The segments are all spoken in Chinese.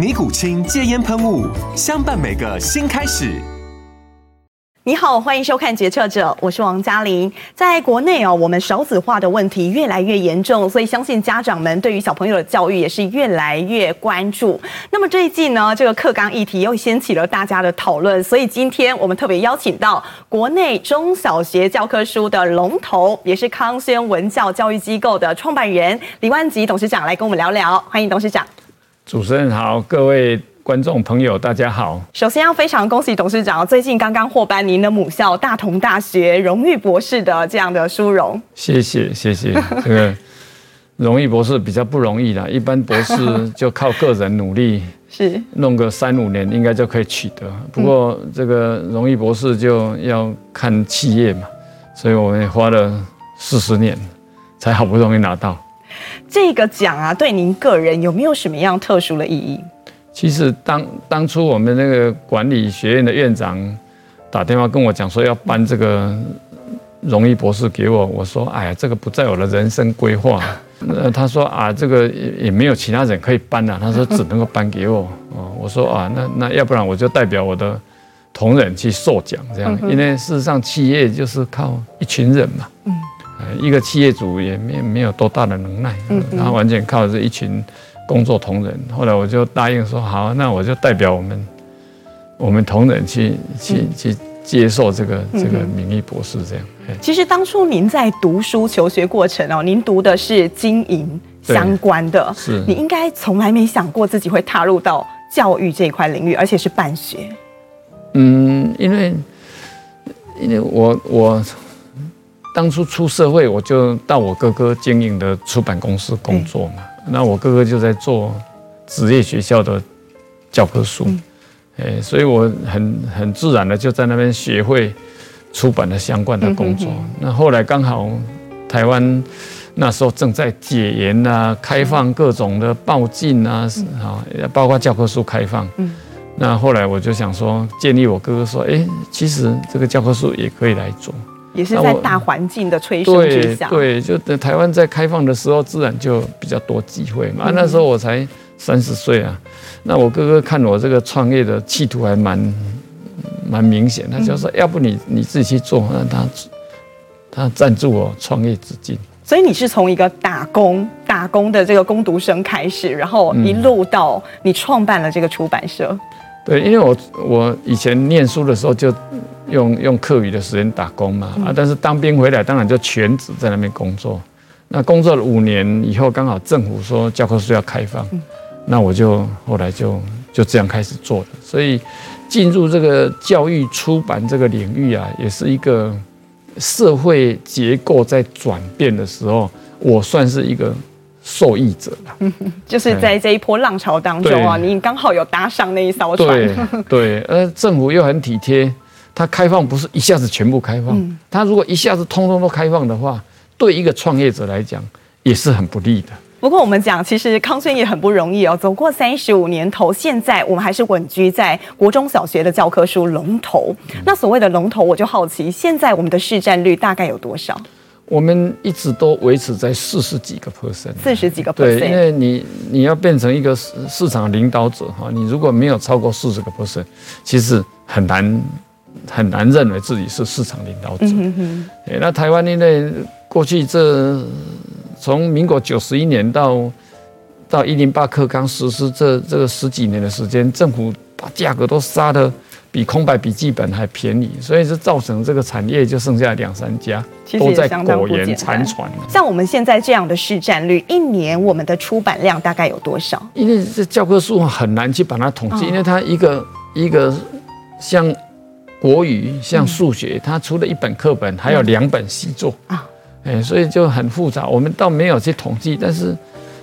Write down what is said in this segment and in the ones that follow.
尼古清戒烟喷雾，相伴每个新开始。你好，欢迎收看《决策者》，我是王嘉玲。在国内哦，我们少子化的问题越来越严重，所以相信家长们对于小朋友的教育也是越来越关注。那么这一季呢，这个课纲议题又掀起了大家的讨论，所以今天我们特别邀请到国内中小学教科书的龙头，也是康轩文教教育机构的创办人李万吉董事长来跟我们聊聊。欢迎董事长。主持人好，各位观众朋友，大家好。首先要非常恭喜董事长，最近刚刚获颁您的母校大同大学荣誉博士的这样的殊荣。谢谢谢谢，这个荣誉博士比较不容易啦，一般博士就靠个人努力，是弄个三五年应该就可以取得。不过这个荣誉博士就要看企业嘛，所以我们也花了四十年才好不容易拿到。这个奖啊，对您个人有没有什么样特殊的意义？其实当当初我们那个管理学院的院长打电话跟我讲说要颁这个荣誉博士给我，我说哎呀，这个不在我的人生规划。那 他说啊，这个也也没有其他人可以颁了，他说只能够颁给我。哦，我说啊，那那要不然我就代表我的同仁去受奖这样，因为事实上企业就是靠一群人嘛。嗯。一个企业主也没没有多大的能耐，他完全靠这一群工作同仁。后来我就答应说好，那我就代表我们我们同仁去去去接受这个这个名誉博士这样。其实当初您在读书求学过程哦，您读的是经营相关的，是你应该从来没想过自己会踏入到教育这一块领域，而且是办学。嗯，因为因为我我。当初出社会，我就到我哥哥经营的出版公司工作嘛。那我哥哥就在做职业学校的教科书，哎，所以我很很自然的就在那边学会出版的相关的工作。那后来刚好台湾那时候正在解严啊，开放各种的报禁啊，啊，包括教科书开放。那后来我就想说，建议我哥哥说，哎，其实这个教科书也可以来做。也是在大环境的催生之下，对，就等台湾在开放的时候，自然就比较多机会嘛。那时候我才三十岁啊，那我哥哥看我这个创业的企图还蛮蛮明显，他就说，要不你你自己去做，让他他赞助我创业资金。所以你是从一个打工打工的这个工读生开始，然后一路到你创办了这个出版社。对，因为我我以前念书的时候就用用课余的时间打工嘛，啊，但是当兵回来当然就全职在那边工作。那工作了五年以后，刚好政府说教科书要开放，那我就后来就就这样开始做了。所以进入这个教育出版这个领域啊，也是一个社会结构在转变的时候，我算是一个。受益者了，就是在这一波浪潮当中啊，你刚好有搭上那一艘船。对，对，呃，政府又很体贴，它开放不是一下子全部开放，它如果一下子通通都开放的话，对一个创业者来讲也是很不利的。不过我们讲，其实康轩也很不容易哦，走过三十五年头，现在我们还是稳居在国中小学的教科书龙头。那所谓的龙头，我就好奇，现在我们的市占率大概有多少？我们一直都维持在四十几个 percent，四十几个 percent。对，因为你你要变成一个市市场领导者哈，你如果没有超过四十个 percent，其实很难很难认为自己是市场领导者。嗯哼。那台湾因为过去这从民国九十一年到到一零八课纲实施这这个十几年的时间，政府把价格都杀得比空白笔记本还便宜，所以就造成这个产业就剩下两三家，都在苟延残喘。像我们现在这样的市占率，一年我们的出版量大概有多少？因为这教科书很难去把它统计，因为它一个一个像国语、像数学，它除了一本课本，还有两本习作啊，哎，所以就很复杂。我们倒没有去统计，但是。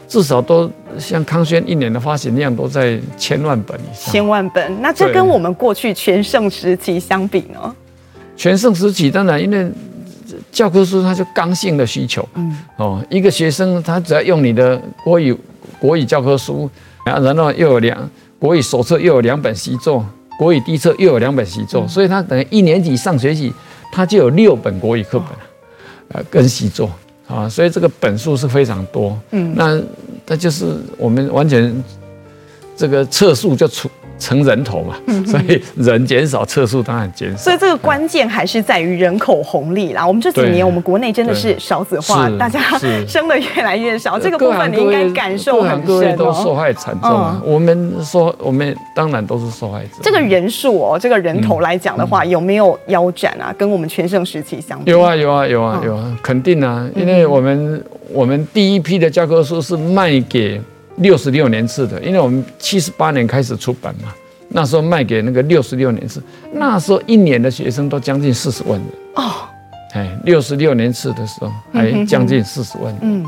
至少都像康轩一年的发行量都在千万本以上。千万本，那这跟我们过去全盛时期相比呢？全盛时期当然，因为教科书它就刚性的需求，嗯，哦，一个学生他只要用你的国语国语教科书，然后又有两国语手册又有两本习作，国语地册又有两本习作，所以他等于一年级上学期他就有六本国语课本，呃，跟习作。啊，所以这个本数是非常多，嗯，那那就是我们完全这个测数就出。成人头嘛，所以人减少，车数当然减少。所以这个关键还是在于人口红利啦。我们这几年，我们国内真的是少子化，大家 生的越来越少。这个部分你应该感受很深。各位都受害惨重啊！我们说，我们当然都是受害者。这个人数哦，这个人头来讲的话，有没有腰斩啊？跟我们全盛时期相比？有啊，有啊，有啊，有啊，肯定啊！因为我们我们第一批的教科书是卖给。六十六年次的，因为我们七十八年开始出版嘛，那时候卖给那个六十六年次，那时候一年的学生都将近四十万人哦，哎，六十六年次的时候还将近四十万人。嗯。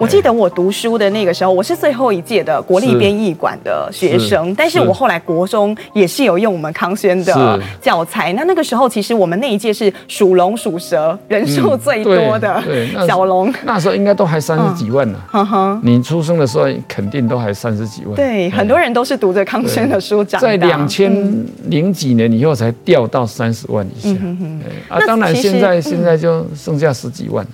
我记得我读书的那个时候，我是最后一届的国立编译馆的学生，但是我后来国中也是有用我们康轩的教材。那那个时候，其实我们那一届是属龙属蛇人数最多的小龙，那时候应该都还三十几万呢。你出生的时候肯定都还三十几万。对，很多人都是读着康轩的书长大。在两千零几年以后才掉到三十万以下。啊，当然现在现在就剩下十几万了。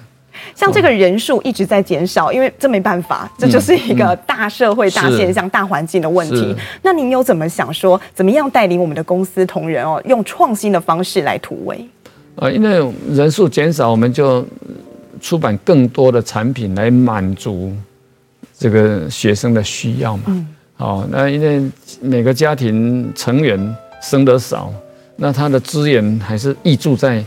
像这个人数一直在减少，因为这没办法，这就是一个大社会大现象、大环境的问题。那您有怎么想说，怎么样带领我们的公司同仁哦，用创新的方式来突围？呃，因为人数减少，我们就出版更多的产品来满足这个学生的需要嘛。嗯。好，那因为每个家庭成员生得少，那他的资源还是溢注在。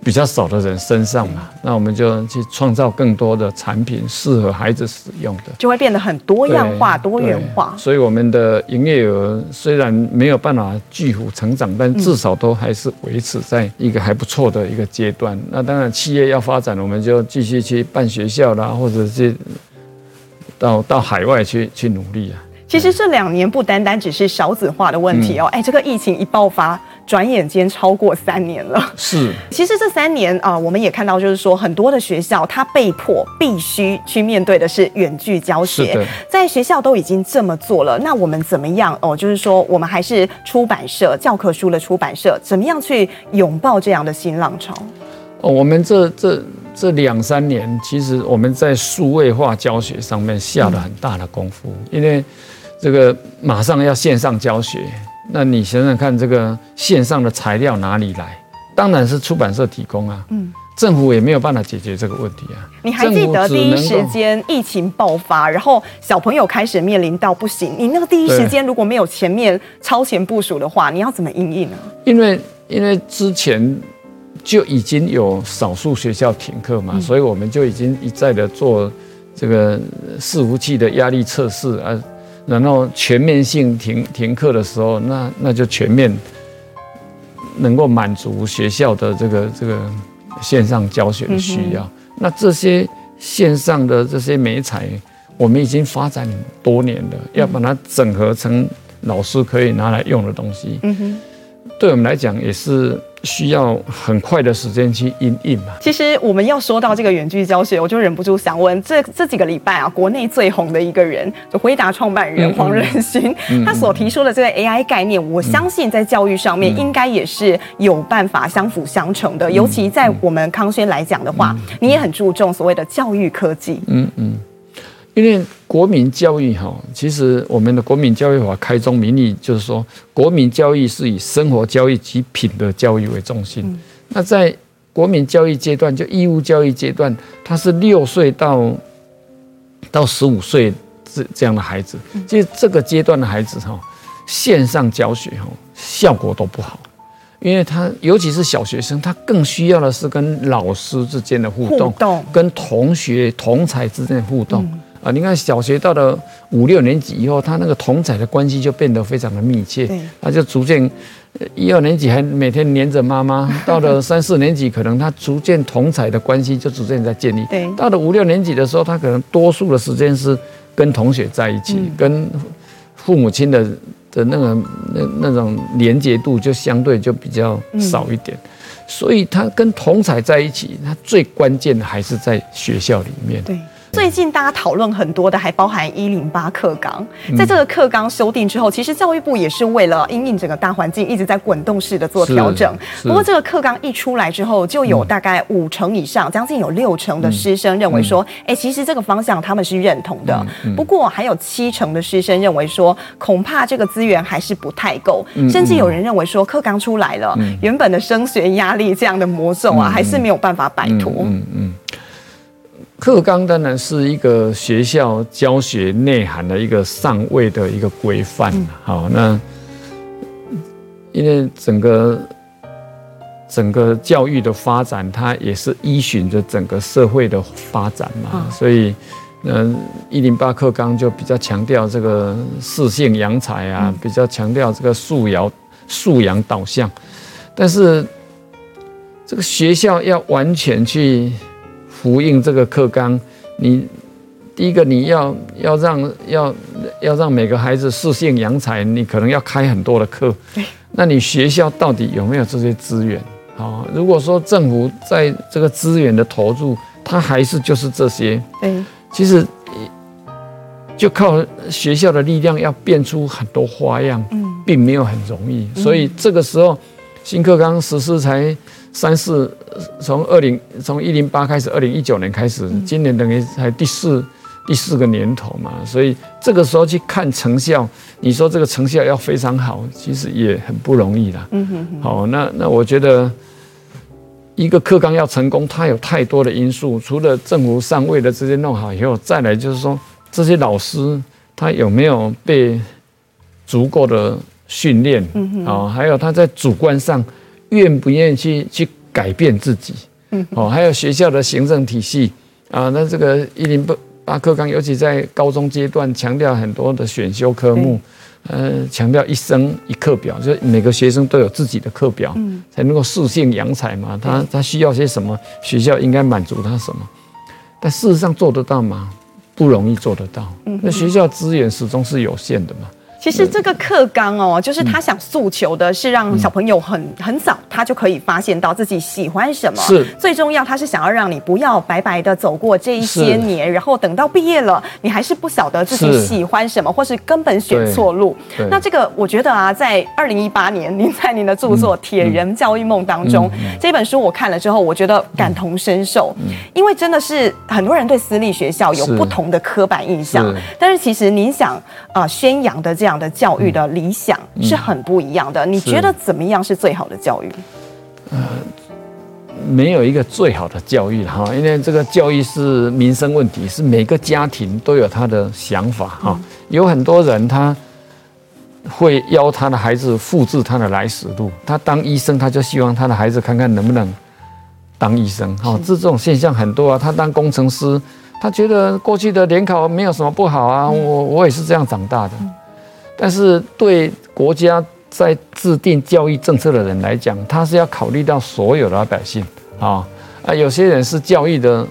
比较少的人身上嘛，那我们就去创造更多的产品，适合孩子使用的，就会变得很多样化、多元化。所以我们的营业额虽然没有办法巨幅成长，但至少都还是维持在一个还不错的一个阶段。那当然，企业要发展，我们就继续去办学校啦，或者是到到海外去去努力啊。其实这两年不单单只是少子化的问题哦，哎，这个疫情一爆发，转眼间超过三年了。是，其实这三年啊，我们也看到，就是说很多的学校，它被迫必须去面对的是远距教学。在学校都已经这么做了，那我们怎么样哦？就是说，我们还是出版社教科书的出版社，怎么样去拥抱这样的新浪潮？哦，我们这这这两三年，其实我们在数位化教学上面下了很大的功夫，因为。这个马上要线上教学，那你想想看，这个线上的材料哪里来？当然是出版社提供啊。嗯，政府也没有办法解决这个问题啊。你还记得第一时间疫情爆发，然后小朋友开始面临到不行，你那个第一时间如果没有前面超前部署的话，你要怎么应应呢？因为因为之前就已经有少数学校停课嘛，所以我们就已经一再的做这个伺服器的压力测试啊。然后全面性停停课的时候，那那就全面能够满足学校的这个这个线上教学的需要。那这些线上的这些美材，我们已经发展多年了，要把它整合成老师可以拿来用的东西。嗯哼，对我们来讲也是。需要很快的时间去因应嘛。其实我们要说到这个远距教学，我就忍不住想问，这这几个礼拜啊，国内最红的一个人，就回答创办人黄仁勋，嗯嗯、他所提出的这个 AI 概念，我相信在教育上面应该也是有办法相辅相成的。嗯、尤其在我们康轩来讲的话，嗯、你也很注重所谓的教育科技。嗯嗯。因为国民教育哈，其实我们的国民教育法开宗明义就是说，国民教育是以生活教育及品德教育为中心。那在国民教育阶段，就义务教育阶段，他是六岁到到十五岁这这样的孩子，其实这个阶段的孩子哈，线上教学哈效果都不好。因为他尤其是小学生，他更需要的是跟老师之间的互动，互动跟同学同才之间的互动。嗯啊，你看小学到了五六年级以后，他那个同侪的关系就变得非常的密切，对他就逐渐一二年级还每天黏着妈妈，到了三四年级，可能他逐渐同侪的关系就逐渐在建立。对到了五六年级的时候，他可能多数的时间是跟同学在一起，嗯跟父母亲的的那个那那种连接度就相对就比较少一点，所以他跟同侪在一起，他最关键的还是在学校里面。对。最近大家讨论很多的，还包含一零八课纲。在这个课纲修订之后，其实教育部也是为了因应整个大环境，一直在滚动式的做调整。不过这个课纲一出来之后，就有大概五成以上，将近有六成的师生认为说，哎，其实这个方向他们是认同的。不过还有七成的师生认为说，恐怕这个资源还是不太够，甚至有人认为说，课纲出来了，原本的升学压力这样的魔咒啊，还是没有办法摆脱。嗯嗯。课纲当然是一个学校教学内涵的一个上位的一个规范。好，那因为整个整个教育的发展，它也是依循着整个社会的发展嘛，所以，嗯，一零八课纲就比较强调这个适性扬才啊，比较强调这个素养素养导向，但是这个学校要完全去。呼应这个课纲，你第一个你要要让要要让每个孩子适性扬才，你可能要开很多的课。那你学校到底有没有这些资源？好，如果说政府在这个资源的投入，它还是就是这些。对，其实就靠学校的力量要变出很多花样，并没有很容易。所以这个时候新课纲实施才。三四从二零从一零八开始，二零一九年开始，今年等于才第四第四个年头嘛，所以这个时候去看成效，你说这个成效要非常好，其实也很不容易啦。嗯哼哼。好，那那我觉得一个课纲要成功，它有太多的因素，除了政府上位的这些弄好以后，再来就是说这些老师他有没有被足够的训练，嗯哼。啊，还有他在主观上。愿不愿意去去改变自己？嗯，哦，还有学校的行政体系啊，那这个一零八课纲，尤其在高中阶段，强调很多的选修科目，呃，强调一生一课表，就是每个学生都有自己的课表，才能够适性扬才嘛。他他需要些什么，学校应该满足他什么？但事实上做得到吗？不容易做得到。那学校资源始终是有限的嘛。其实这个课纲哦，就是他想诉求的是让小朋友很很早，他就可以发现到自己喜欢什么。是。最重要，他是想要让你不要白白的走过这一些年，然后等到毕业了，你还是不晓得自己喜欢什么，或是根本选错路。那这个我觉得啊，在二零一八年，您在您的著作《铁人教育梦》当中，这本书我看了之后，我觉得感同身受，因为真的是很多人对私立学校有不同的刻板印象，但是其实您想啊宣扬的这样。的教育的理想是很不一样的。你觉得怎么样是最好的教育？呃，没有一个最好的教育哈，因为这个教育是民生问题，是每个家庭都有他的想法哈。有很多人他会邀他的孩子复制他的来时路，他当医生他就希望他的孩子看看能不能当医生哈。这种现象很多啊。他当工程师，他觉得过去的联考没有什么不好啊。我我也是这样长大的。但是对国家在制定教育政策的人来讲，他是要考虑到所有的老百姓啊啊，有些人是教育的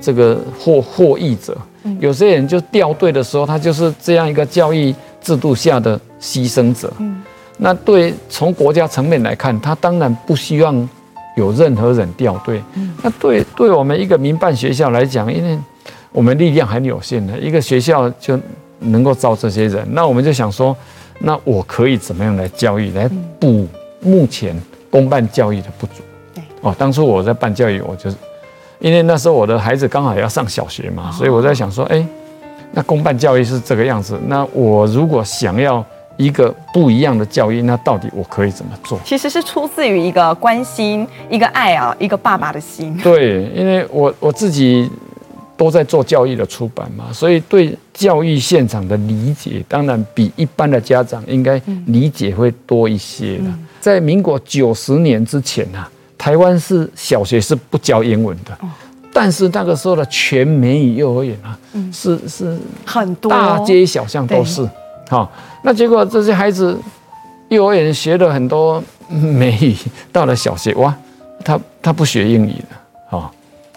这个获获益者，有些人就掉队的时候，他就是这样一个教育制度下的牺牲者。那对从国家层面来看，他当然不希望有任何人掉队。那对对我们一个民办学校来讲，因为我们力量很有限的，一个学校就。能够招这些人，那我们就想说，那我可以怎么样来教育，来补目前公办教育的不足？对哦，当初我在办教育，我就是因为那时候我的孩子刚好要上小学嘛，所以我在想说，哎，那公办教育是这个样子，那我如果想要一个不一样的教育，那到底我可以怎么做？其实是出自于一个关心、一个爱啊，一个爸爸的心。对，因为我我自己。都在做教育的出版嘛，所以对教育现场的理解，当然比一般的家长应该理解会多一些的。在民国九十年之前啊，台湾是小学是不教英文的，但是那个时候的全美语幼儿园啊，是是很多大街小巷都是。好，那结果这些孩子幼儿园学了很多美语，到了小学哇，他他不学英语了，好。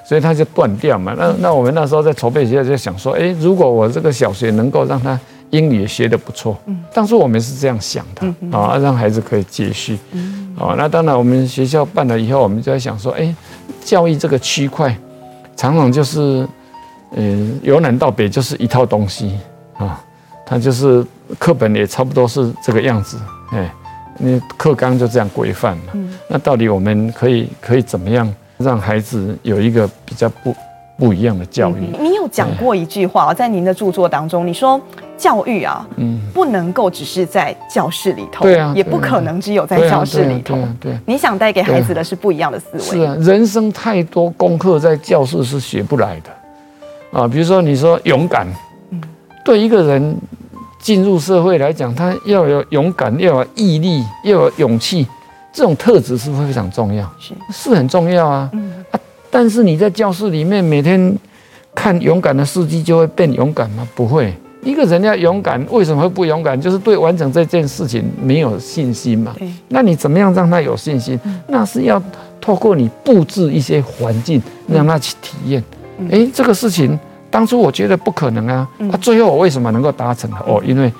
所以他就断掉嘛。那那我们那时候在筹备学校就想说，哎，如果我这个小学能够让他英语学得不错，嗯，当初我们是这样想的啊，让孩子可以接续，嗯，啊，那当然我们学校办了以后，我们就在想说，哎，教育这个区块，常常就是，嗯，由南到北就是一套东西啊，它就是课本也差不多是这个样子，哎，那课纲就这样规范嘛。那到底我们可以可以怎么样？让孩子有一个比较不不一样的教育。你有讲过一句话，在您的著作当中，你说教育啊，嗯，不能够只是在教室里头，对啊，也不可能只有在教室里头。对，你想带给孩子的是不一样的思维。是啊，人生太多功课在教室是学不来的啊。比如说，你说勇敢，嗯，对一个人进入社会来讲，他要有勇敢，要有毅力，要有勇气。这种特质是不是非常重要？是，是很重要啊。嗯啊，但是你在教室里面每天看勇敢的事迹，就会变勇敢吗？不会。一个人要勇敢，为什么会不勇敢？就是对完成这件事情没有信心嘛。那你怎么样让他有信心？那是要透过你布置一些环境，让他去体验。哎，这个事情当初我觉得不可能啊。啊，最后我为什么能够达成？哦，因为。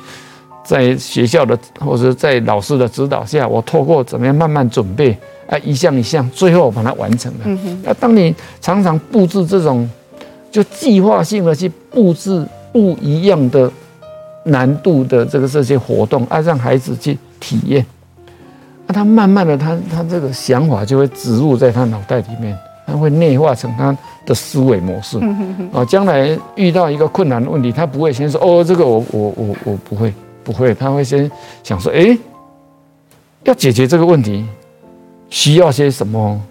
在学校的或者在老师的指导下，我透过怎么样慢慢准备啊，一项一项，最后把它完成了。那当你常常布置这种，就计划性的去布置不一样的难度的这个这些活动啊，让孩子去体验，那他慢慢的他他这个想法就会植入在他脑袋里面，他会内化成他的思维模式。啊，将来遇到一个困难的问题，他不会先说哦，这个我我我我不会。不会，他会先想说：“哎，要解决这个问题，需要些什么？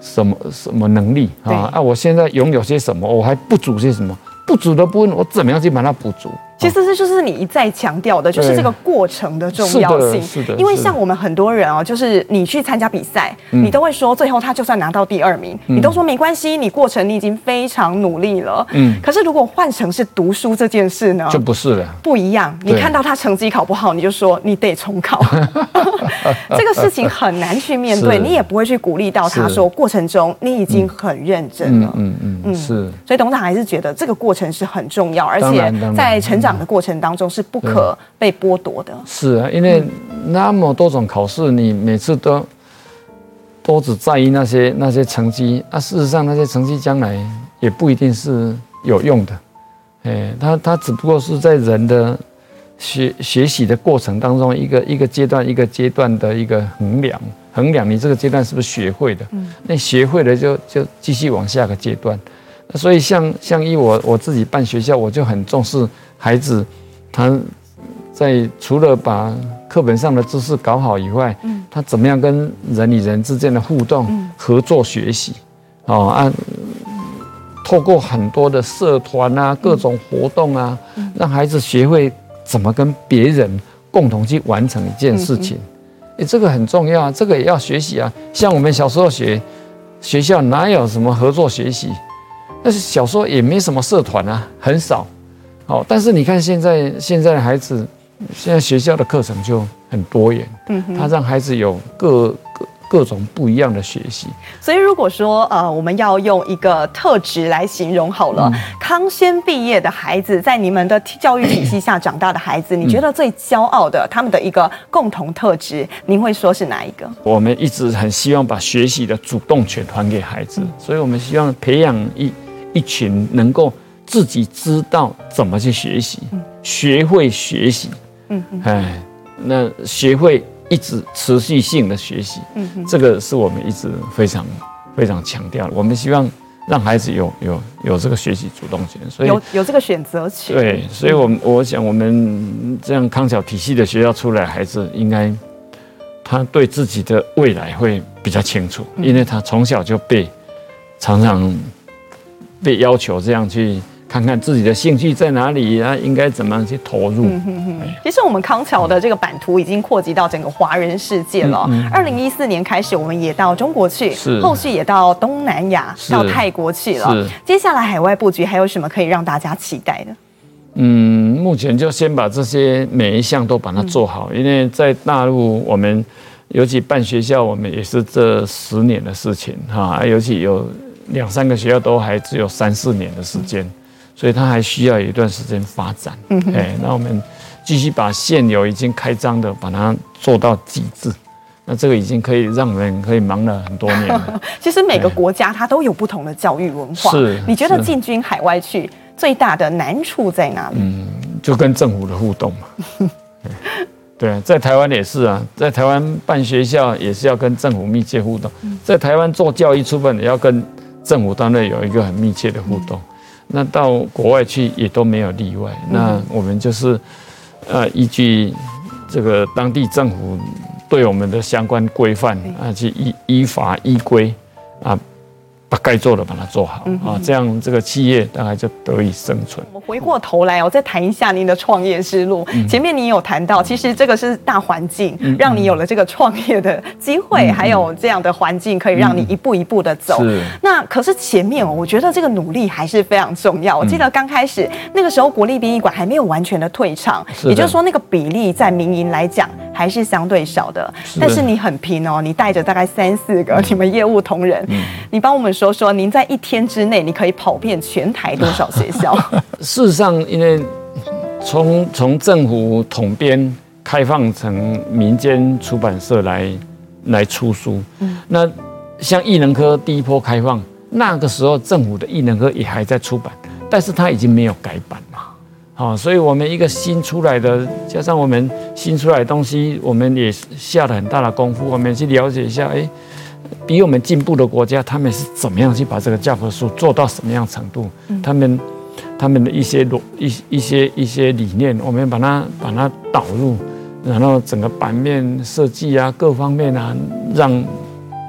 什么什么能力啊？啊，我现在拥有些什么？我还不足些什么？不足的部分，我怎么样去把它补足？”其实这就是你一再强调的，就是这个过程的重要性。是的，是的。因为像我们很多人哦，就是你去参加比赛，你都会说，最后他就算拿到第二名，你都说没关系，你过程你已经非常努力了。嗯。可是如果换成是读书这件事呢？就不是了。不一样。你看到他成绩考不好，你就说你得重考。这个事情很难去面对，你也不会去鼓励到他说，过程中你已经很认真了。嗯嗯嗯。是。所以董事长还是觉得这个过程是很重要，而且在成长。的过程当中是不可被剥夺的。是啊，因为那么多种考试，你每次都都只在意那些那些成绩啊。事实上，那些成绩将来也不一定是有用的。哎，他他只不过是在人的学学习的过程当中，一个一个阶段一个阶段的一个衡量，衡量你这个阶段是不是学会的。嗯，那学会了就就继续往下个阶段。所以像像一我我自己办学校，我就很重视。孩子，他在除了把课本上的知识搞好以外，他怎么样跟人与人之间的互动、合作学习，哦，按透过很多的社团啊、各种活动啊，让孩子学会怎么跟别人共同去完成一件事情。诶，这个很重要啊，这个也要学习啊。像我们小时候学学校哪有什么合作学习？但是小时候也没什么社团啊，很少。好，但是你看现在现在的孩子，现在学校的课程就很多元，嗯，他让孩子有各各各种不一样的学习。所以如果说呃，我们要用一个特质来形容好了，嗯、康轩毕业的孩子，在你们的教育体系下长大的孩子，你觉得最骄傲的他们的一个共同特质，您会说是哪一个？我们一直很希望把学习的主动权还给孩子，所以我们希望培养一一群能够。自己知道怎么去学习，学会学习，嗯，哎，那学会一直持续性的学习，嗯，这个是我们一直非常非常强调的。我们希望让孩子有有有这个学习主动权，所以有有这个选择权。对，所以我们我想我们这样康桥体系的学校出来的孩子，应该他对自己的未来会比较清楚，因为他从小就被常常。被要求这样去。看看自己的兴趣在哪里，啊，应该怎么样去投入。嗯哼哼。其实我们康桥的这个版图已经扩及到整个华人世界了。二零一四年开始，我们也到中国去，是后续也到东南亚、到泰国去了。是接下来海外布局还有什么可以让大家期待的？嗯，目前就先把这些每一项都把它做好，嗯、因为在大陆，我们尤其办学校，我们也是这十年的事情哈，尤其有两三个学校都还只有三四年的时间。嗯所以它还需要有一段时间发展，哎、嗯哼，那我们继续把现有已经开张的把它做到极致，那这个已经可以让人可以忙了很多年了。其实每个国家它都有不同的教育文化，是。你觉得进军海外去最大的难处在哪里？嗯，就跟政府的互动嘛。对啊，在台湾也是啊，在台湾办学校也是要跟政府密切互动，在台湾做教育出版也要跟政府单位有一个很密切的互动。那到国外去也都没有例外。那我们就是，呃，依据这个当地政府对我们的相关规范啊，去依依法依规啊。把该做的把它做好啊，这样这个企业大概就得以生存。我们回过头来，我再谈一下您的创业之路。嗯、前面您有谈到，其实这个是大环境让你有了这个创业的机会，嗯、还有这样的环境可以让你一步一步的走。嗯、那可是前面哦，我觉得这个努力还是非常重要。我记得刚开始那个时候，国立殡仪馆还没有完全的退场，也就是说那个比例在民营来讲还是相对少的。是的但是你很拼哦，你带着大概三四个你们业务同仁，嗯、你帮我们。说说，您在一天之内，你可以跑遍全台多少学校？事实上，因为从从政府统编开放成民间出版社来来出书，嗯，那像艺能科第一波开放，那个时候政府的艺能科也还在出版，但是它已经没有改版了，好，所以我们一个新出来的，加上我们新出来的东西，我们也下了很大的功夫，我们去了解一下，哎。比我们进步的国家，他们是怎么样去把这个教科书做到什么样程度？他们他们的一些逻一一些一些理念，我们把它把它导入，然后整个版面设计啊，各方面啊，让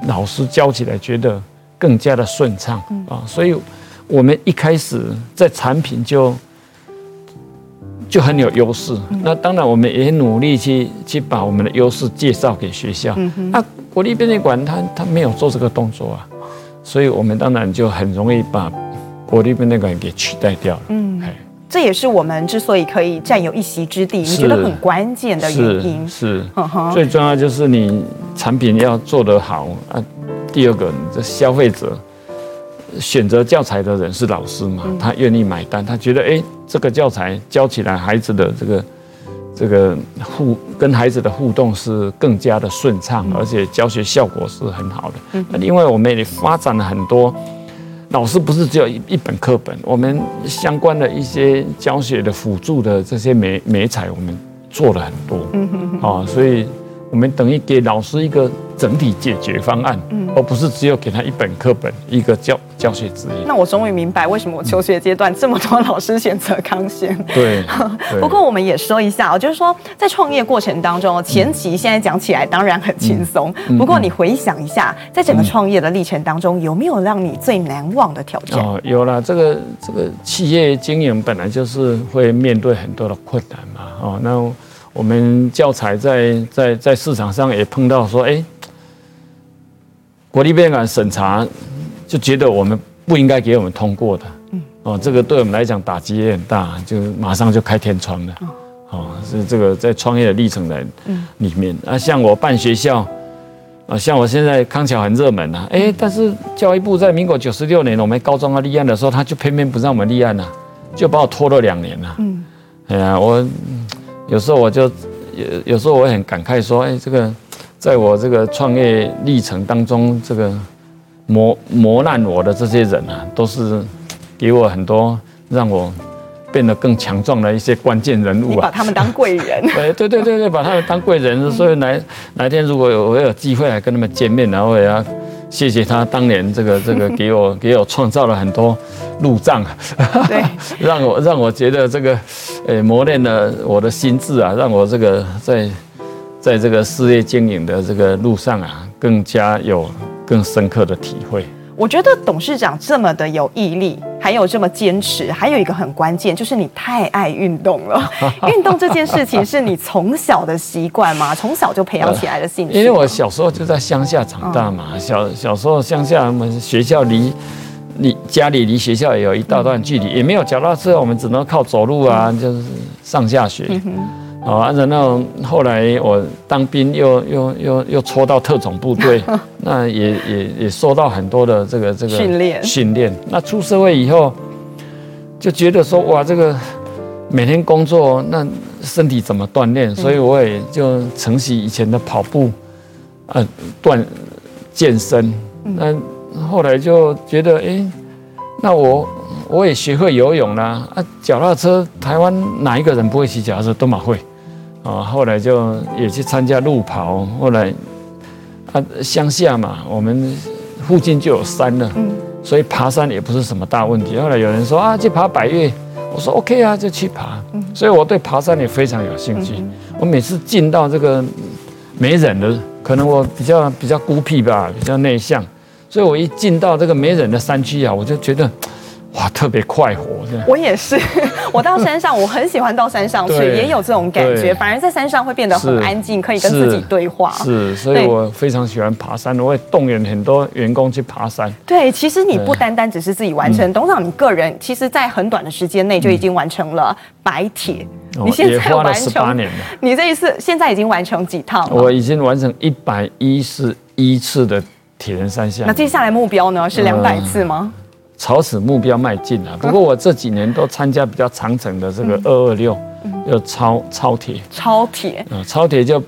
老师教起来觉得更加的顺畅啊。所以，我们一开始在产品就就很有优势。那当然，我们也努力去去把我们的优势介绍给学校。啊。国立编译馆，他他没有做这个动作啊，所以我们当然就很容易把国立编译馆给取代掉了。嗯，这也是我们之所以可以占有一席之地，你觉得很关键的原因。是，是最重要就是你产品要做得好啊。第二个，这消费者选择教材的人是老师嘛，他愿意买单，他觉得哎，这个教材教起来孩子的这个。这个互跟孩子的互动是更加的顺畅，而且教学效果是很好的。那另外我们也发展了很多，老师不是只有一一本课本，我们相关的一些教学的辅助的这些美美彩，我们做了很多。嗯哼啊，所以我们等于给老师一个整体解决方案，嗯而不是只有给他一本课本一个教。教学指引。那我终于明白为什么我求学阶段这么多老师选择康轩。对。不过我们也说一下哦，就是说在创业过程当中，前期现在讲起来当然很轻松。不过你回想一下，在整个创业的历程当中，有没有让你最难忘的挑战？哦，有了。这个这个企业经营本来就是会面对很多的困难嘛。哦，那我们教材在在在市场上也碰到说，哎，国立编译馆审查。就觉得我们不应该给我们通过的，嗯。哦，这个对我们来讲打击也很大，就马上就开天窗了，哦，是这个在创业的历程的里面。啊，像我办学校，啊，像我现在康桥很热门啊，哎，但是教育部在民国九十六年我们高中要立案的时候，他就偏偏不让我们立案呐，就把我拖了两年了，嗯，哎呀，我有时候我就有有时候我也很感慨说，哎，这个在我这个创业历程当中，这个。磨磨难我的这些人啊，都是给我很多让我变得更强壮的一些关键人物啊。把他们当贵人。对对对对对，把他们当贵人。所以哪哪天如果有我有机会来跟他们见面，然后也要谢谢他当年这个 这个给我给我创造了很多路障，对，让我让我觉得这个呃磨练了我的心智啊，让我这个在在这个事业经营的这个路上啊，更加有。更深刻的体会。我觉得董事长这么的有毅力，还有这么坚持，还有一个很关键，就是你太爱运动了。运动这件事情是你从小的习惯吗？从小就培养起来的兴趣？因为我小时候就在乡下长大嘛，嗯、小小时候乡下我们学校离离家里离学校也有一大段距离，也没有脚踏车，我们只能靠走路啊，嗯、就是上下学。嗯哦，然后后来我当兵又又又又抽到特种部队，那也也也受到很多的这个这个训练训练。那出社会以后，就觉得说哇，这个每天工作，那身体怎么锻炼？所以我也就承袭以前的跑步，呃，锻健身。那后来就觉得，哎，那我我也学会游泳啦。啊，脚踏车，台湾哪一个人不会骑脚踏车？都马会。啊，后来就也去参加路跑。后来，啊，乡下嘛，我们附近就有山了，所以爬山也不是什么大问题。后来有人说啊，去爬百岳，我说 OK 啊，就去爬。所以我对爬山也非常有兴趣。我每次进到这个没人的，可能我比较比较孤僻吧，比较内向，所以我一进到这个没人的山区啊，我就觉得。哇，特别快活！我也是，我到山上，我很喜欢到山上去，也有这种感觉。反而在山上会变得很安静，可以跟自己对话。是，所以我非常喜欢爬山，我会动员很多员工去爬山。对，其实你不单单只是自己完成，董事长你个人，其实在很短的时间内就已经完成了白铁。你现在完成十八年了。你这一次现在已经完成几趟了？我已经完成一百一十一次的铁人三项。那接下来目标呢？是两百次吗？朝此目标迈进啊！不过我这几年都参加比较长程的这个二二六，要超超铁。超铁啊，超铁就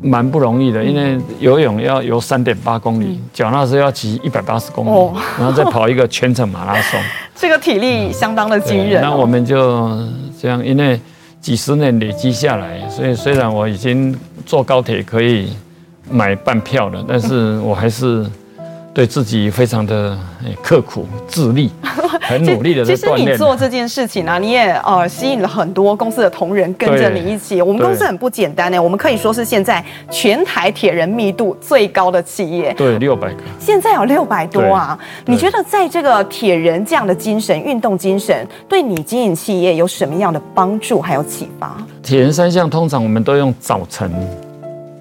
蛮不容易的，因为游泳要游三点八公里，脚踏车要骑一百八十公里，然后再跑一个全程马拉松。这个体力相当的惊人。那我们就这样，因为几十年累积下来，所以虽然我已经坐高铁可以买半票了，但是我还是。对自己非常的刻苦、自立，很努力的。其实你做这件事情呢、啊，你也呃吸引了很多公司的同仁跟着你一起。我们公司很不简单呢，我们可以说是现在全台铁人密度最高的企业。对，六百个。现在有六百多啊！你觉得在这个铁人这样的精神、运动精神，对你经营企业有什么样的帮助还有启发？铁人三项通常我们都用早晨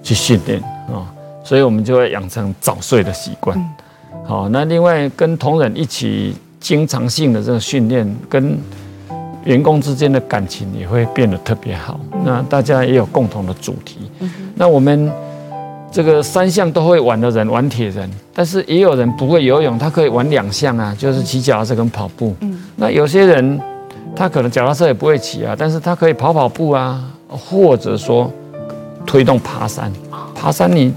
去训练啊，所以我们就会养成早睡的习惯。嗯好，那另外跟同仁一起经常性的这个训练，跟员工之间的感情也会变得特别好。那大家也有共同的主题。那我们这个三项都会玩的人玩铁人，但是也有人不会游泳，他可以玩两项啊，就是骑脚踏车跟跑步。那有些人他可能脚踏车也不会骑啊，但是他可以跑跑步啊，或者说推动爬山。爬山你。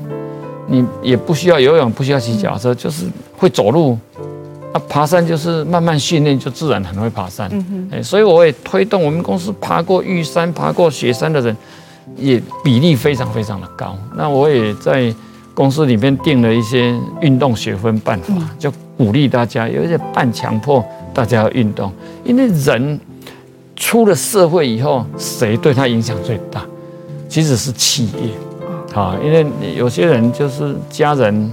你也不需要游泳，不需要骑脚踏车，就是会走路。那，爬山就是慢慢训练，就自然很会爬山。哎，所以我也推动我们公司爬过玉山、爬过雪山的人，也比例非常非常的高。那我也在公司里面定了一些运动学分办法，就鼓励大家，有一些半强迫大家要运动，因为人出了社会以后，谁对他影响最大？其实是企业。啊，因为有些人就是家人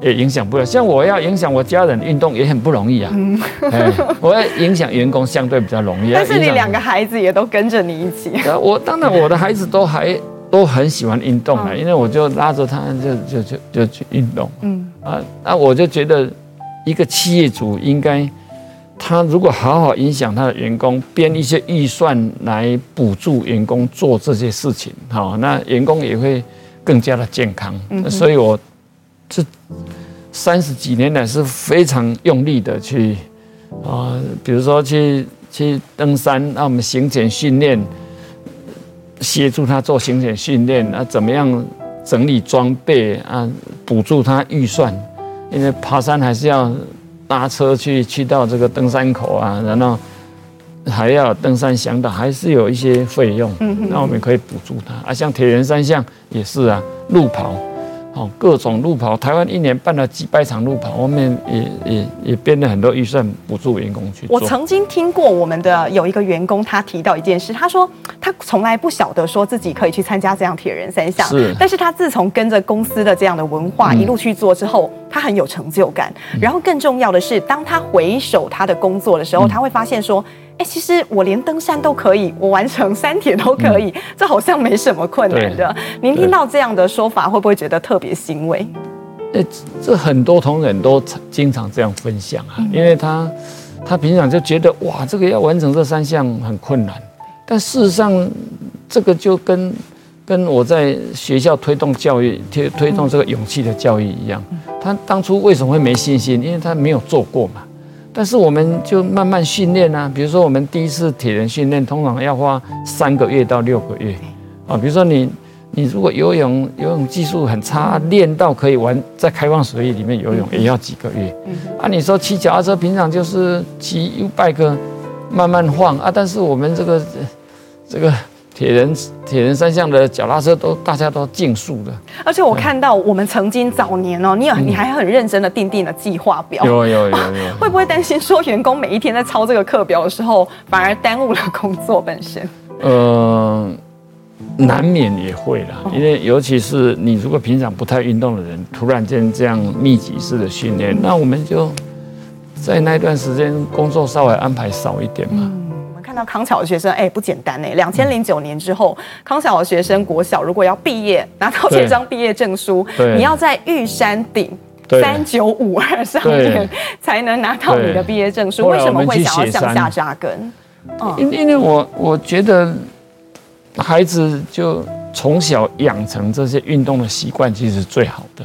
也影响不了，像我要影响我家人运动也很不容易啊。嗯，我要影响员工相对比较容易。但是你两个孩子也都跟着你一起。我当然我的孩子都还 都很喜欢运动啊，因为我就拉着他就就就就去运动。嗯啊，那我就觉得一个企业主应该，他如果好好影响他的员工，编一些预算来补助员工做这些事情，好，那员工也会。更加的健康，所以我这三十几年来是非常用力的去啊，比如说去去登山，让我们行前训练，协助他做行前训练啊，怎么样整理装备啊，补助他预算，因为爬山还是要搭车去去到这个登山口啊，然后。还要登山向导，还是有一些费用，那我们可以补助他啊。像铁人三项也是啊，路跑，哦，各种路跑，台湾一年办了几百场路跑，我们也也也编了很多预算补助员工去做。我曾经听过我们的有一个员工，他提到一件事，他说他从来不晓得说自己可以去参加这样铁人三项，是，但是他自从跟着公司的这样的文化一路去做之后。他很有成就感。然后更重要的是，当他回首他的工作的时候，他会发现说，哎，其实我连登山都可以，我完成三铁都可以，这好像没什么困难的。您听到这样的说法，会不会觉得特别欣慰？呃，这很多同仁都经常这样分享啊，因为他他平常就觉得哇，这个要完成这三项很困难，但事实上，这个就跟跟我在学校推动教育推推动这个勇气的教育一样，他当初为什么会没信心？因为他没有做过嘛。但是我们就慢慢训练啊，比如说我们第一次铁人训练，通常要花三个月到六个月啊，比如说你。你如果游泳游泳技术很差，练到可以玩在开放水域里面游泳，也要几个月。啊，你说骑脚踏车，平常就是骑 U bike，慢慢晃啊。但是我们这个这个铁人铁人三项的脚踏车都大家都竞速的。而且我看到我们曾经早年哦，你有你还很认真的订定了计划表。有有有有。会不会担心说员工每一天在抄这个课表的时候，反而耽误了工作本身？嗯。难免也会啦，因为尤其是你如果平常不太运动的人，突然间这样密集式的训练，那我们就在那段时间工作稍微安排少一点嘛。嗯，康桥的学生，哎，不简单哎，两千零九年之后，康桥的学生国小如果要毕业，拿到这张毕业证书，你要在玉山顶三九五二上面才能拿到你的毕业证书。为什么会想要向下扎根？因因为我我觉得。孩子就从小养成这些运动的习惯，其实是最好的。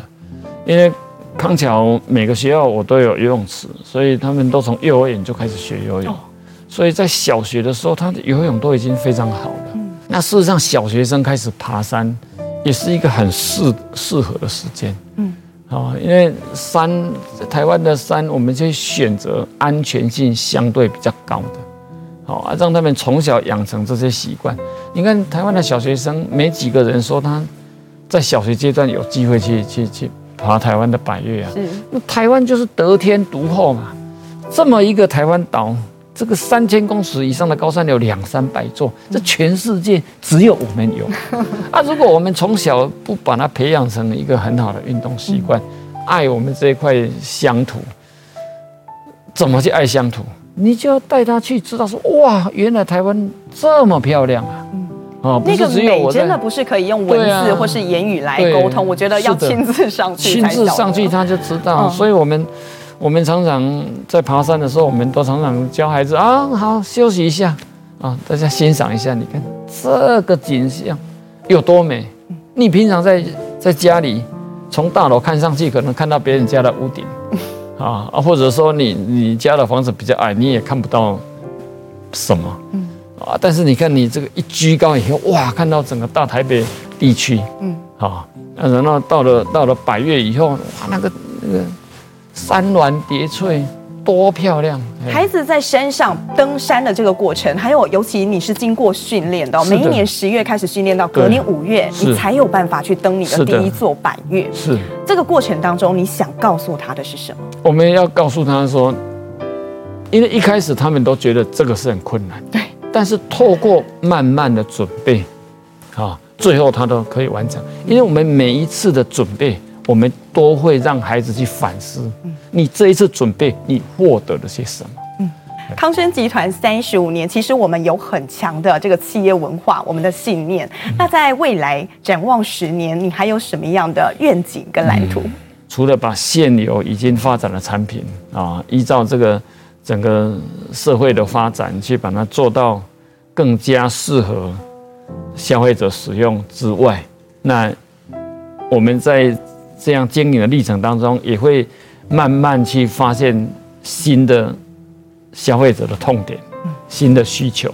因为康桥每个学校我都有游泳池，所以他们都从幼儿园就开始学游泳。所以在小学的时候，他的游泳都已经非常好了。那事实上，小学生开始爬山，也是一个很适适合的时间。嗯，啊，因为山，台湾的山，我们就选择安全性相对比较高的。好啊，让他们从小养成这些习惯。你看台湾的小学生，没几个人说他在小学阶段有机会去去去爬台湾的百岳啊。是。那台湾就是得天独厚嘛，这么一个台湾岛，这个三千公尺以上的高山有两三百座，这全世界只有我们有。啊，如果我们从小不把它培养成一个很好的运动习惯，爱我们这一块乡土，怎么去爱乡土？你就要带他去知道说，哇，原来台湾这么漂亮啊！嗯，哦，那个美真的不是可以用文字或是言语来沟通，我觉得要亲自上去，亲自上去他就知道。所以我们我们常常在爬山的时候，我们都常常教孩子啊，好，休息一下啊，大家欣赏一下，你看这个景象有多美。你平常在在家里从大楼看上去，可能看到别人家的屋顶。啊啊，或者说你你家的房子比较矮，你也看不到什么，嗯啊，但是你看你这个一居高以后，哇，看到整个大台北地区，嗯，啊，然后到了到了百岳以后，哇，那个那个山峦叠翠。多漂亮！孩子在山上登山的这个过程，还有尤其你是经过训练的，每一年十月开始训练到隔年五月，你才有办法去登你的第一座百岳。是这个过程当中，你想告诉他的是什么？我们要告诉他说，因为一开始他们都觉得这个是很困难，对，但是透过慢慢的准备，啊，最后他都可以完成。因为我们每一次的准备。我们都会让孩子去反思，你这一次准备，你获得了些什么？嗯，康轩集团三十五年，其实我们有很强的这个企业文化，我们的信念。那在未来展望十年，你还有什么样的愿景跟蓝图？除了把现有已经发展的产品啊，依照这个整个社会的发展去把它做到更加适合消费者使用之外，那我们在这样经营的历程当中，也会慢慢去发现新的消费者的痛点、新的需求，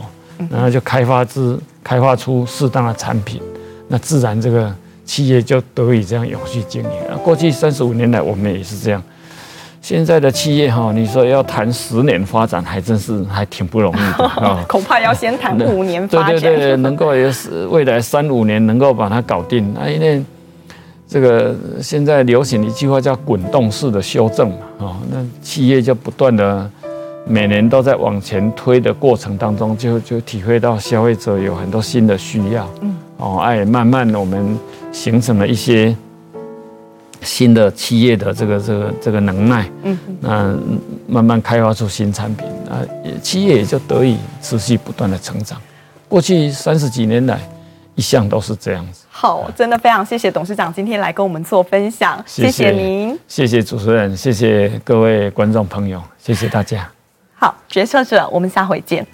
然后就开发之开发出适当的产品，那自然这个企业就得以这样永续经营。过去三十五年来，我们也是这样。现在的企业哈，你说要谈十年发展，还真是还挺不容易的啊。恐怕要先谈五年发展。对对对，能够也是未来三五年能够把它搞定，那因为。这个现在流行一句话叫“滚动式的修正”嘛，啊，那企业就不断的每年都在往前推的过程当中，就就体会到消费者有很多新的需要，嗯，哦，哎，慢慢的我们形成了一些新的企业的这个这个这个能耐，嗯，那慢慢开发出新产品，啊，企业也就得以持续不断的成长。过去三十几年来，一向都是这样子。好，真的非常谢谢董事长今天来跟我们做分享，谢谢，您，谢谢主持人，谢谢各位观众朋友，谢谢大家。好，决策者，我们下回见。